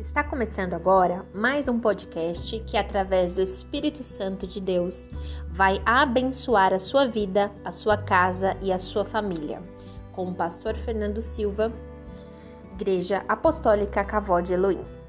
Está começando agora mais um podcast que, através do Espírito Santo de Deus, vai abençoar a sua vida, a sua casa e a sua família. Com o pastor Fernando Silva, Igreja Apostólica Cavó de Elohim.